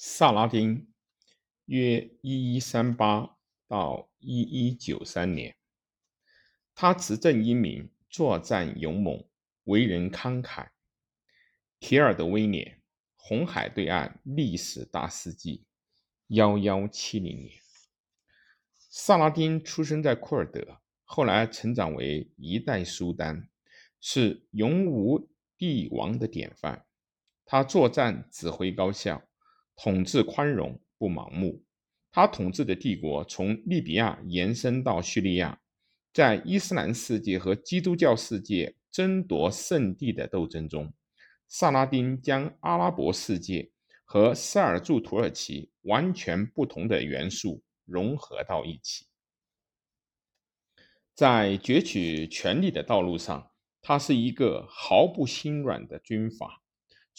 萨拉丁约一一三八到一一九三年，他执政英明，作战勇猛，为人慷慨。提尔德威廉，红海对岸历史大事记，幺幺七零年。萨拉丁出生在库尔德，后来成长为一代苏丹，是勇武帝王的典范。他作战指挥高效。统治宽容不盲目，他统治的帝国从利比亚延伸到叙利亚，在伊斯兰世界和基督教世界争夺圣地的斗争中，萨拉丁将阿拉伯世界和塞尔柱土耳其完全不同的元素融合到一起。在攫取权力的道路上，他是一个毫不心软的军阀。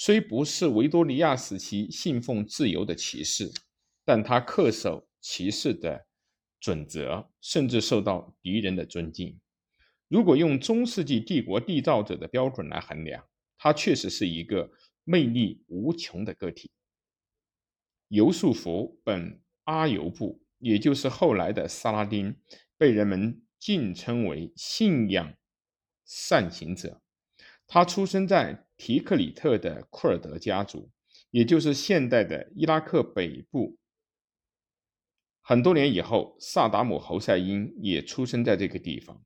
虽不是维多利亚时期信奉自由的骑士，但他恪守骑士的准则，甚至受到敌人的尊敬。如果用中世纪帝国缔造者的标准来衡量，他确实是一个魅力无穷的个体。尤素福本阿尤布，也就是后来的萨拉丁，被人们敬称为信仰善行者。他出生在提克里特的库尔德家族，也就是现代的伊拉克北部。很多年以后，萨达姆侯赛因也出生在这个地方。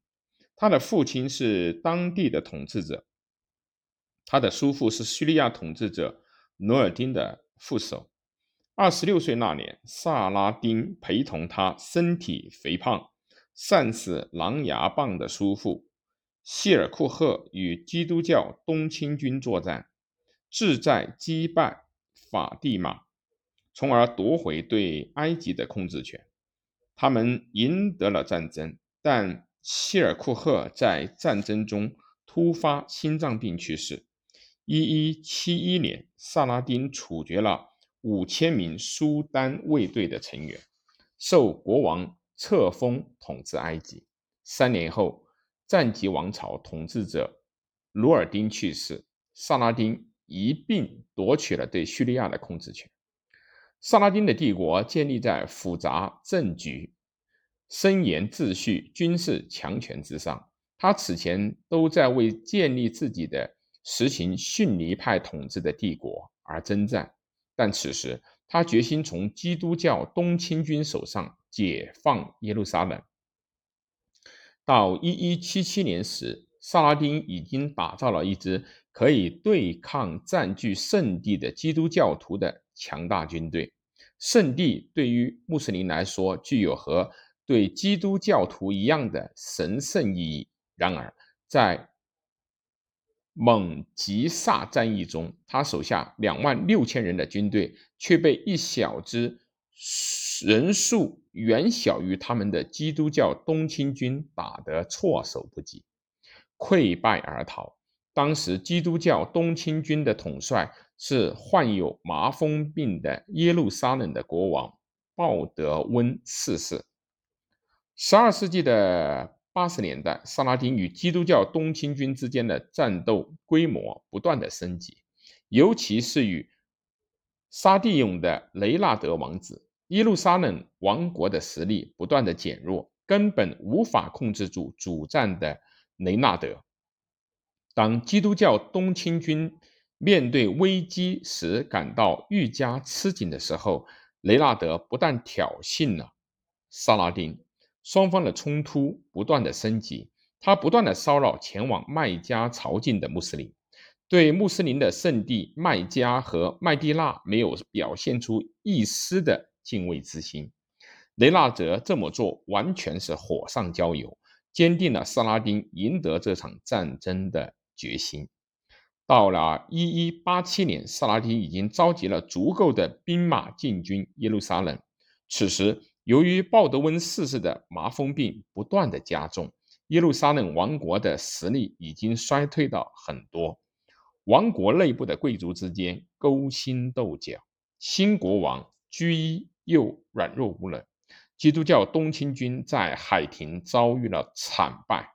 他的父亲是当地的统治者，他的叔父是叙利亚统治者努尔丁的副手。二十六岁那年，萨拉丁陪同他身体肥胖、善使狼牙棒的叔父。谢尔库赫与基督教东侵军作战，志在击败法蒂玛，从而夺回对埃及的控制权。他们赢得了战争，但谢尔库赫在战争中突发心脏病去世。一一七一年，萨拉丁处决了五千名苏丹卫队的成员，受国王册封统治埃及。三年后。赞吉王朝统治者努尔丁去世，萨拉丁一并夺取了对叙利亚的控制权。萨拉丁的帝国建立在复杂政局、森严秩序、军事强权之上。他此前都在为建立自己的实行逊尼派统治的帝国而征战，但此时他决心从基督教东侵军手上解放耶路撒冷。到一一七七年时，萨拉丁已经打造了一支可以对抗占据圣地的基督教徒的强大军队。圣地对于穆斯林来说具有和对基督教徒一样的神圣意义。然而，在蒙吉萨战役中，他手下两万六千人的军队却被一小支。人数远小于他们的基督教东侵军打得措手不及，溃败而逃。当时基督教东侵军的统帅是患有麻风病的耶路撒冷的国王鲍德温四世。十二世纪的八十年代，萨拉丁与基督教东侵军之间的战斗规模不断的升级，尤其是与沙地勇的雷纳德王子。耶路撒冷王国的实力不断的减弱，根本无法控制住主战的雷纳德。当基督教东侵军面对危机时感到愈加吃紧的时候，雷纳德不但挑衅了萨拉丁，双方的冲突不断的升级。他不断的骚扰前往麦加朝觐的穆斯林，对穆斯林的圣地麦加和麦地那没有表现出一丝的。敬畏之心，雷纳德这么做完全是火上浇油，坚定了萨拉丁赢得这场战争的决心。到了一一八七年，萨拉丁已经召集了足够的兵马进军耶路撒冷。此时，由于鲍德温逝世的麻风病不断的加重，耶路撒冷王国的实力已经衰退到很多。王国内部的贵族之间勾心斗角，新国王居伊。又软弱无能，基督教东侵军在海廷遭遇了惨败，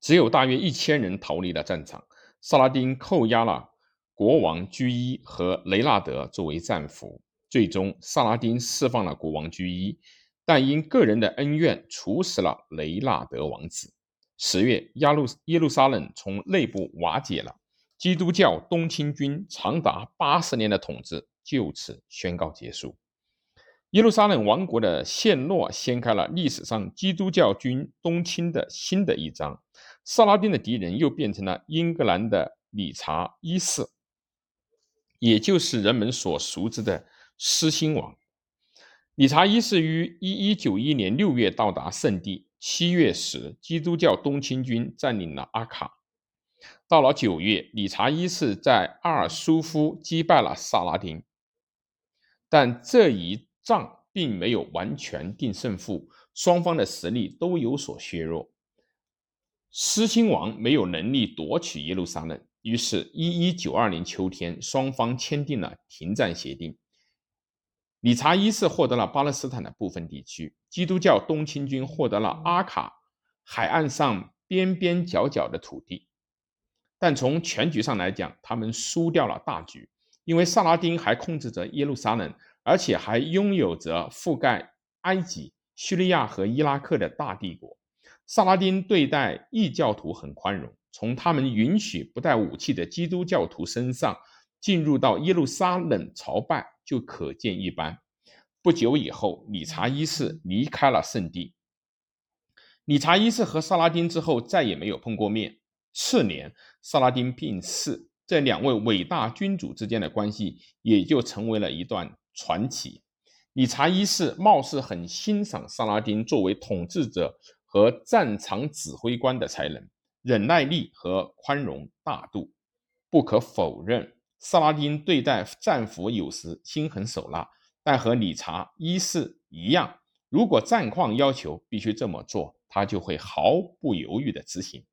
只有大约一千人逃离了战场。萨拉丁扣押了国王居伊和雷纳德作为战俘。最终，萨拉丁释放了国王居伊，但因个人的恩怨，处死了雷纳德王子。十月，亚路耶路撒冷从内部瓦解了，基督教东侵军长达八十年的统治就此宣告结束。耶路撒冷王国的陷落，掀开了历史上基督教军东侵的新的一章。萨拉丁的敌人又变成了英格兰的理查一世，也就是人们所熟知的。狮心王理查一世于一一九一年六月到达圣地，七月时，基督教东侵军占领了阿卡。到了九月，理查一世在阿尔苏夫击败了萨拉丁，但这一仗并没有完全定胜负，双方的实力都有所削弱。狮心王没有能力夺取耶路撒冷，于是，一一九二年秋天，双方签订了停战协定。理查一世获得了巴勒斯坦的部分地区，基督教东侵军获得了阿卡海岸上边边角角的土地，但从全局上来讲，他们输掉了大局，因为萨拉丁还控制着耶路撒冷，而且还拥有着覆盖埃及、叙利亚和伊拉克的大帝国。萨拉丁对待异教徒很宽容，从他们允许不带武器的基督教徒身上进入到耶路撒冷朝拜。就可见一斑。不久以后，理查一世离开了圣地。理查一世和萨拉丁之后再也没有碰过面。次年，萨拉丁病逝，这两位伟大君主之间的关系也就成为了一段传奇。理查一世貌似很欣赏萨拉丁作为统治者和战场指挥官的才能、忍耐力和宽容大度。不可否认。萨拉丁对待战俘有时心狠手辣，但和理查一世一样，如果战况要求必须这么做，他就会毫不犹豫地执行。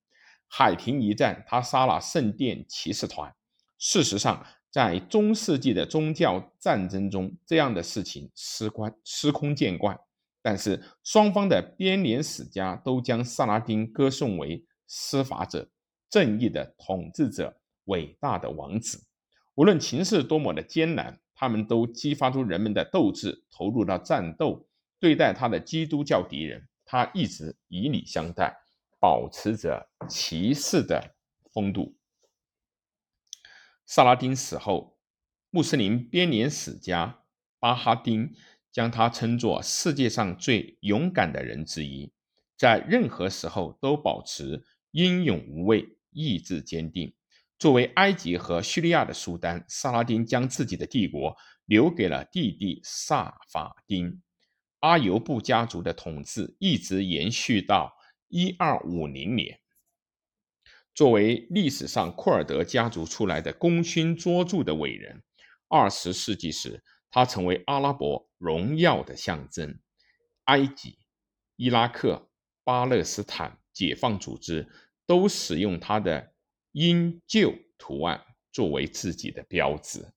海廷一战，他杀了圣殿骑士团。事实上，在中世纪的宗教战争中，这样的事情司官司空见惯。但是，双方的编年史家都将萨拉丁歌颂为司法者、正义的统治者、伟大的王子。无论情势多么的艰难，他们都激发出人们的斗志，投入到战斗。对待他的基督教敌人，他一直以礼相待，保持着骑士的风度。萨拉丁死后，穆斯林编年史家巴哈丁将他称作世界上最勇敢的人之一，在任何时候都保持英勇无畏，意志坚定。作为埃及和叙利亚的苏丹，萨拉丁将自己的帝国留给了弟弟萨法丁。阿尤布家族的统治一直延续到一二五零年。作为历史上库尔德家族出来的功勋卓著的伟人，二十世纪时，他成为阿拉伯荣耀的象征。埃及、伊拉克、巴勒斯坦解放组织都使用他的。鹰鹫图案作为自己的标志。